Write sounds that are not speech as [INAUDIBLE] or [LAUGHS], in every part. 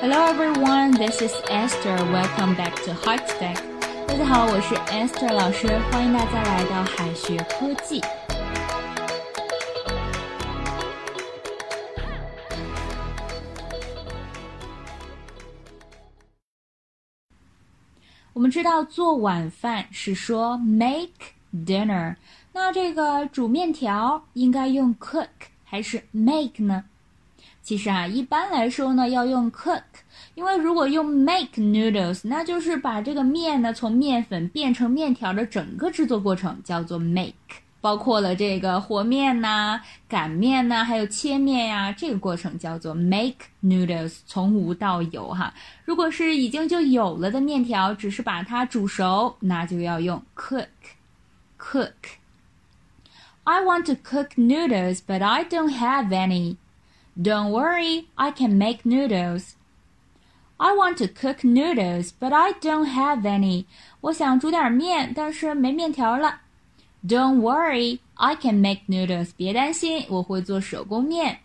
Hello everyone, this is Esther. Welcome back to Heart Tech. 大家好，我是 Esther 老师，欢迎大家来到海学科技。我们知道做晚饭是说 make dinner，那这个煮面条应该用 cook 还是 make 呢？ 其实啊，一般来说呢，要用 cook，因为如果用 make noodles，那就是把这个面呢从面粉变成面条的整个制作过程叫做 make，包括了这个和面呐、擀面呐，还有切面呀，这个过程叫做 make noodles，从无到有哈。如果是已经就有了的面条，只是把它煮熟，那就要用 cook，cook。I want to cook noodles, but I don't have any. Don't worry, I can make noodles. I want to cook noodles, but I don't have any. 我想煮点面，但是没面条了。Don't worry, I can make noodles. 别担心，我会做手工面。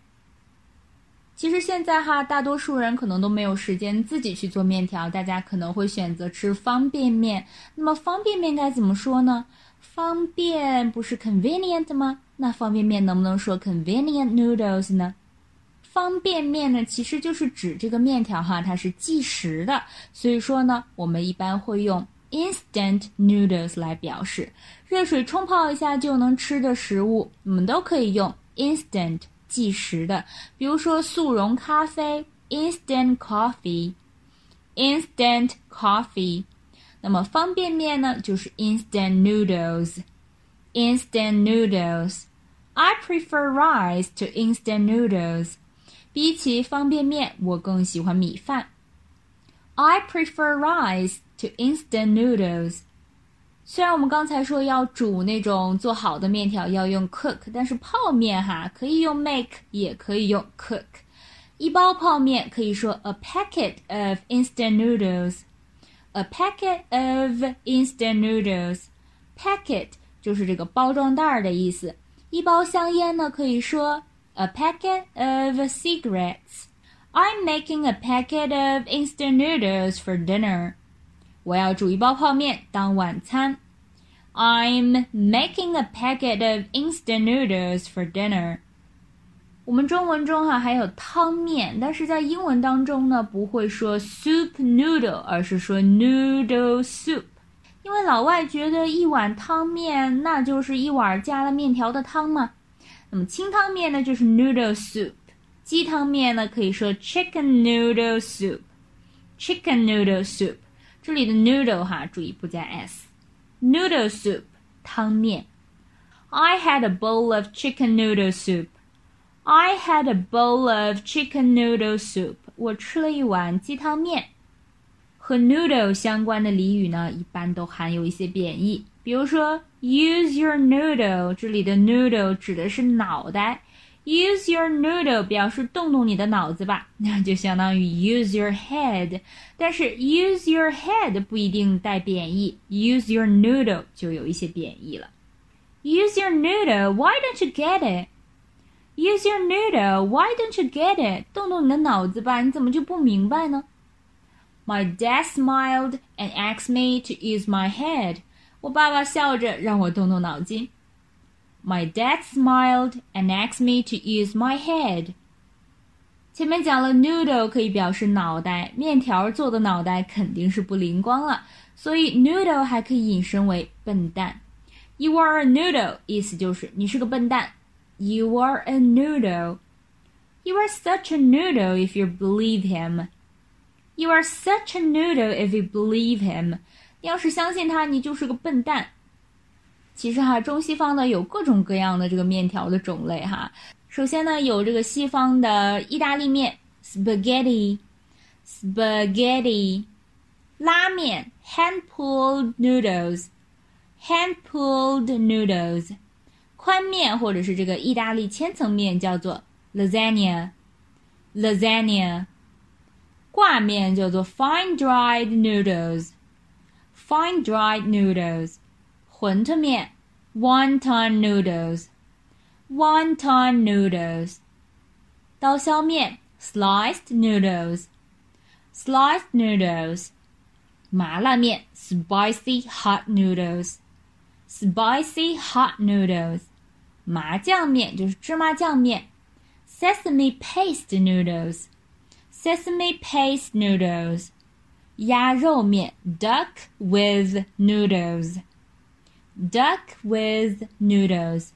其实现在哈，大多数人可能都没有时间自己去做面条，大家可能会选择吃方便面。那么方便面该怎么说呢？方便不是 convenient 吗？那方便面能不能说 convenient noodles 呢？ 方便面呢，其实就是指这个面条哈，它是即食的，所以说呢，我们一般会用 instant noodles 来表示，热水冲泡一下就能吃的食物，我们都可以用 instant 即食的，比如说速溶咖啡 instant coffee，instant coffee，那么方便面呢，就是 instant noodles，instant noodles。I prefer rice to instant noodles. 比起方便面，我更喜欢米饭。I prefer rice to instant noodles。虽然我们刚才说要煮那种做好的面条要用 cook，但是泡面哈可以用 make，也可以用 cook。一包泡面可以说 a packet of instant noodles。A packet of instant noodles。Packet 就是这个包装袋的意思。一包香烟呢，可以说。a packet of cigarettes. I'm making a packet of instant noodles for dinner. 我要煮一包泡面当晚餐。I'm making a packet of instant noodles for dinner. 我们中文中哈还有汤面，但是在英文当中呢不会说 soup noodle，而是说 noodle soup。因为老外觉得一碗汤面那就是一碗加了面条的汤嘛。 那么清汤面呢，就是 noodle soup；鸡汤面呢，可以说 chicken noodle soup，chicken noodle soup。这里的 noodle 哈，注意不加 s，noodle soup 汤面。I had a bowl of chicken noodle soup. I had a bowl of chicken noodle soup. 我吃了一碗鸡汤面。和 noodle 相关的俚语呢，一般都含有一些贬义。 比如说，use your noodle，这里的 noodle 指的是脑袋，use your noodle 表示动动你的脑子吧，那就相当于 use [LAUGHS] your head。但是 use your head 不一定带贬义，use your noodle 就有一些贬义了。Use your noodle, why don't you get it? Use your noodle, why don't you get it? 动动你的脑子吧，你怎么就不明白呢？My dad smiled and asked me to use my head. 我爸爸笑着让我动动脑筋。My dad smiled and asked me to use my head。前面讲了，noodle 可以表示脑袋，面条做的脑袋肯定是不灵光了，所以 noodle 还可以引申为笨蛋。You are a noodle，意思就是你是个笨蛋。You are a noodle。You are such a noodle if you believe him. You are such a noodle if you believe him. 要是相信他，你就是个笨蛋。其实哈，中西方呢有各种各样的这个面条的种类哈。首先呢，有这个西方的意大利面 （spaghetti），spaghetti，拉面 （hand-pulled noodles），hand-pulled noodles，宽面或者是这个意大利千层面叫做 lasagna，lasagna，挂面叫做 fine-dried noodles。fine dried noodles，馄饨面，wonton noodles，wonton noodles，刀削面，sliced noodles， sliced noodles，麻辣面，spicy hot noodles，spicy hot noodles，麻酱面就是芝麻酱面，sesame paste noodles，sesame paste noodles， 鸭肉面，duck with noodles，duck with noodles，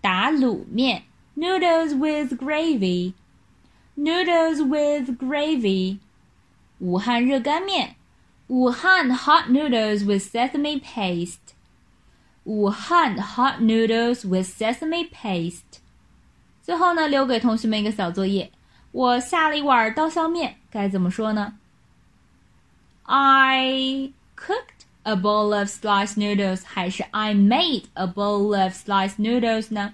打卤面，noodles with gravy，noodles with gravy。武汉热干面，武汉 hot noodles with sesame paste，武汉 hot noodles with sesame paste。最后呢，留给同学们一个小作业：我下了一碗刀削面，该怎么说呢 ？I cooked a bowl of sliced noodles，还是 I made a bowl of sliced noodles 呢？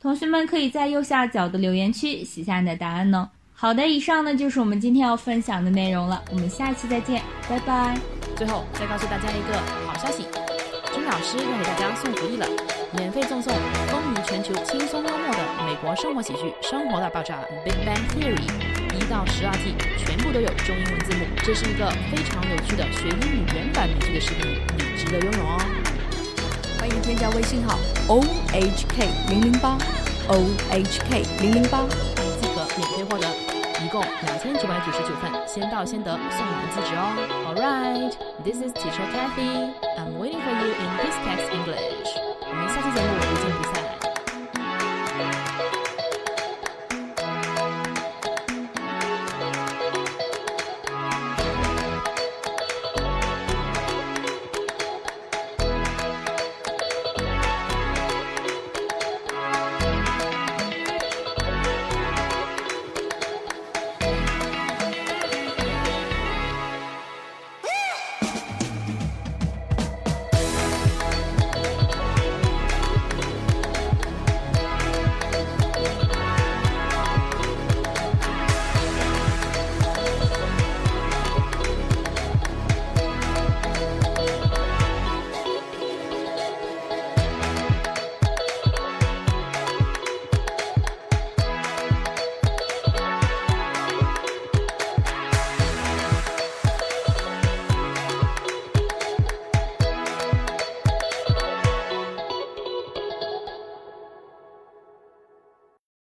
同学们可以在右下角的留言区写下你的答案哦。好的，以上呢就是我们今天要分享的内容了，我们下期再见，拜拜。最后再告诉大家一个好消息，君老师要给大家送福利了，免费赠送风靡全球、轻松幽默的美国生活喜剧《生活大爆炸》（Big Bang Theory） 到十二季，全部都有中英文字幕，这是一个非常有趣的学英语原版美剧的视频，你值得拥有哦。欢迎添加微信号 o h k 零零八 o h k 零零八即可免费获得。一共两千九百九十九份，先到先得，送完即止哦。All right, this is Teacher Kathy. I'm waiting for you in this text English. 我们下期节目。